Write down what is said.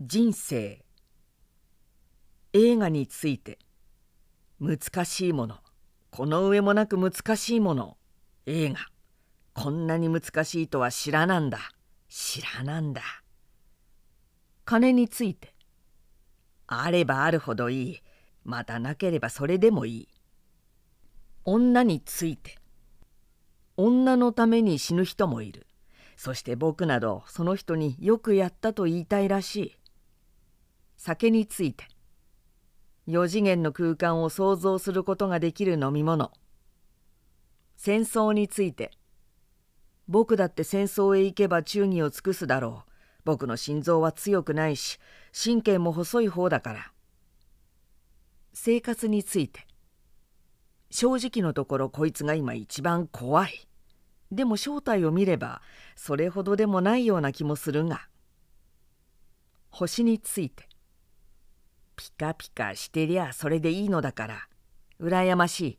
人生。映画について。難しいもの。この上もなく難しいもの。映画。こんなに難しいとは知らなんだ。知らなんだ。金について。あればあるほどいい。またなければそれでもいい。女について。女のために死ぬ人もいる。そして僕などその人によくやったと言いたいらしい。酒について。4次元の空間を想像することができる飲み物。戦争について。僕だって戦争へ行けば忠義を尽くすだろう。僕の心臓は強くないし神経も細い方だから。生活について。正直のところこいつが今一番怖い。でも正体を見ればそれほどでもないような気もするが。星について。ピカピカしてりゃそれでいいのだから。羨ましい。